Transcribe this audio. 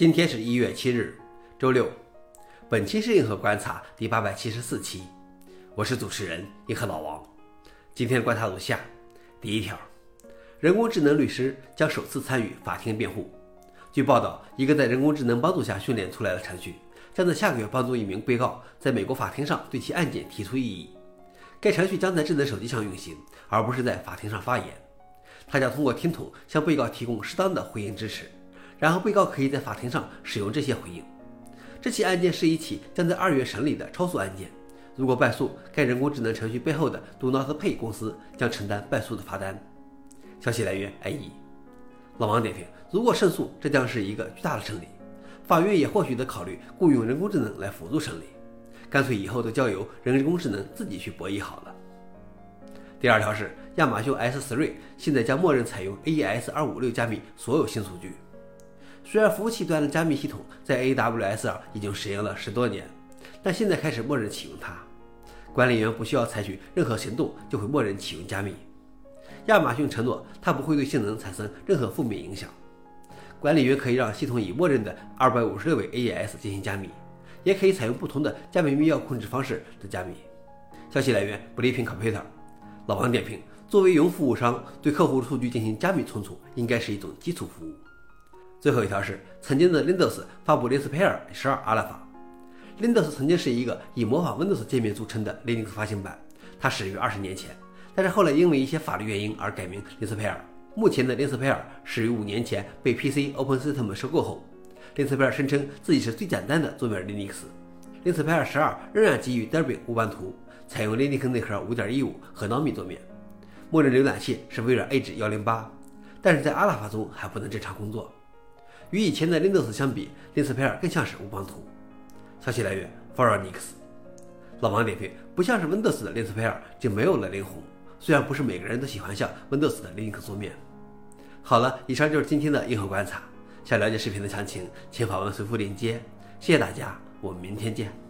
今天是一月七日，周六。本期是硬核观察第八百七十四期，我是主持人硬核老王。今天观察如下：第一条，人工智能律师将首次参与法庭辩护。据报道，一个在人工智能帮助下训练出来的程序，将在下个月帮助一名被告在美国法庭上对其案件提出异议。该程序将在智能手机上运行，而不是在法庭上发言。它将通过听筒向被告提供适当的回应支持。然后被告可以在法庭上使用这些回应。这起案件是一起将在二月审理的超诉案件。如果败诉，该人工智能程序背后的 Do Not Pay 公司将承担败诉的罚单。消息来源：IE。老王点评：如果胜诉，这将是一个巨大的胜利。法院也或许得考虑雇佣人工智能来辅助审理，干脆以后都交由人工智能自己去博弈好了。第二条是亚马逊 S3 现在将默认采用 AES-256 加密所有新数据。虽然服务器端的加密系统在 AWS 上已经实验了十多年，但现在开始默认启用它。管理员不需要采取任何行动就会默认启用加密。亚马逊承诺它不会对性能产生任何负面影响。管理员可以让系统以默认的256位 AES 进行加密，也可以采用不同的加密密钥控制方式的加密。消息来源：Blipping Computer。老王点评：作为云服务商，对客户数据进行加密存储应该是一种基础服务。最后一条是，曾经的 Windows 发布 Linspire 12 Alpha。Windows 曾经是一个以模仿 Windows 界面著称的 Linux 发行版，它始于二十年前，但是后来因为一些法律原因而改名 Linux Pair。目前的 Linux Pair 始于五年前被 PC OpenSystem 收购后，Linux Pair 声称自己是最简单的桌面 Linux。Linspire 12仍然基于 Debian 无版图，采用 Linux 内核5.15和 n o m i 桌面，默认浏览器是微软 Edge 108，但是在 Alpha 中还不能正常工作。与以前的 Linux 相比，Linux Pair 更像是无邦图。消息来源 f o r u n i x 老王点评：不像是 Windows 的 Linux Pair 就没有了灵魂。虽然不是每个人都喜欢像 Windows 的 Linux 桌面。好了，以上就是今天的硬核观察。想了解视频的详情，请访问随附链接。谢谢大家，我们明天见。